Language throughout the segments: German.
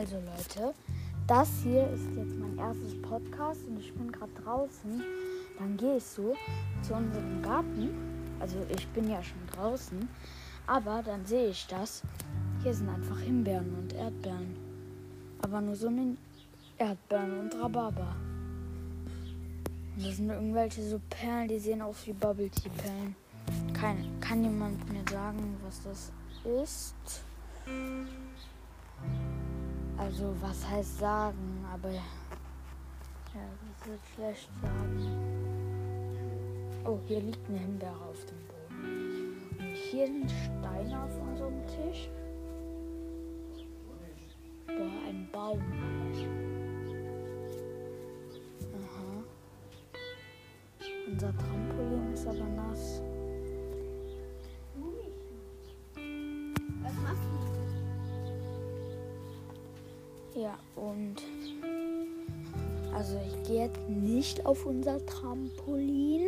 Also Leute, das hier ist jetzt mein erstes Podcast und ich bin gerade draußen. Dann gehe ich so zu unserem Garten. Also ich bin ja schon draußen. Aber dann sehe ich das. Hier sind einfach Himbeeren und Erdbeeren. Aber nur so eine Erdbeeren und Rhabarber. Und das sind irgendwelche so Perlen, die sehen aus wie Bubble Tea Perlen. Kein, kann jemand mir sagen, was das ist? Also, was heißt sagen, aber ja, das wird schlecht sagen. Oh, hier liegt eine Himbeere auf dem Boden. Und hier sind Steine auf unserem Tisch. Boah, ein Baum. Aha. Unser Trampolin ist aber Ja, und also ich gehe jetzt nicht auf unser Trampolin.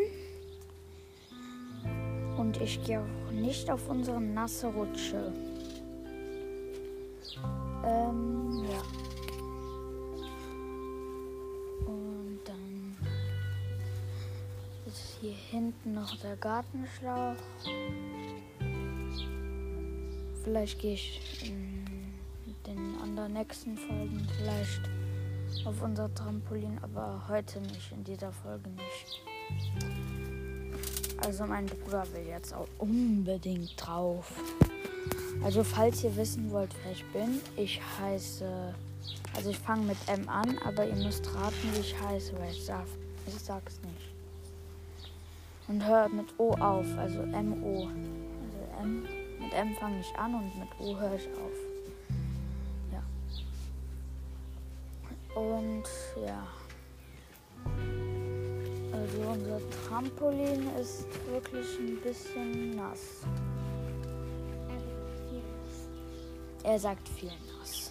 Und ich gehe auch nicht auf unsere nasse Rutsche. Ähm, ja. Und dann ist hier hinten noch der Gartenschlauch. Vielleicht gehe ich in den anderen nächsten Folgen vielleicht auf unser Trampolin, aber heute nicht, in dieser Folge nicht. Also mein Bruder will jetzt auch unbedingt drauf. Also falls ihr wissen wollt, wer ich bin, ich heiße, also ich fange mit M an, aber ihr müsst raten, wie ich heiße, weil ich sag, ich sag's nicht. Und hört mit O auf, also M-O. Also M, mit M fange ich an und mit O höre ich auf. Und ja. Also unser Trampolin ist wirklich ein bisschen nass. Er sagt viel nass.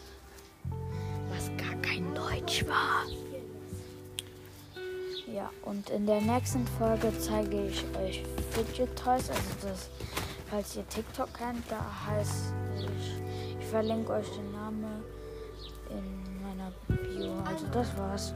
Was gar kein Deutsch war. Ja, und in der nächsten Folge zeige ich euch Fidget Toys. Also das, falls ihr TikTok kennt, da heißt ich, ich verlinke euch den Namen in meiner Bio. Also das war's.